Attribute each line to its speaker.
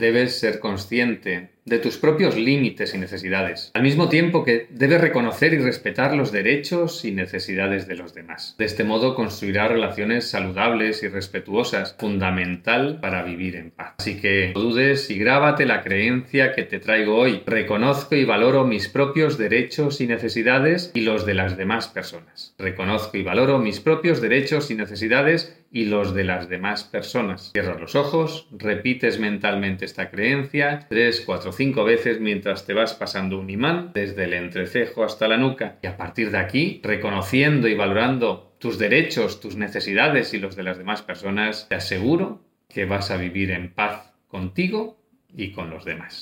Speaker 1: Debes ser consciente de tus propios límites y necesidades, al mismo tiempo que debes reconocer y respetar los derechos y necesidades de los demás. De este modo construirás relaciones saludables y respetuosas, fundamental para vivir en paz. Así que no dudes y grábate la creencia que te traigo hoy. Reconozco y valoro mis propios derechos y necesidades y los de las demás personas. Reconozco y valoro mis propios derechos y necesidades y los de las demás personas. Cierras los ojos, repites mentalmente esta creencia tres, cuatro, cinco veces mientras te vas pasando un imán desde el entrecejo hasta la nuca y a partir de aquí, reconociendo y valorando tus derechos, tus necesidades y los de las demás personas, te aseguro que vas a vivir en paz contigo y con los demás.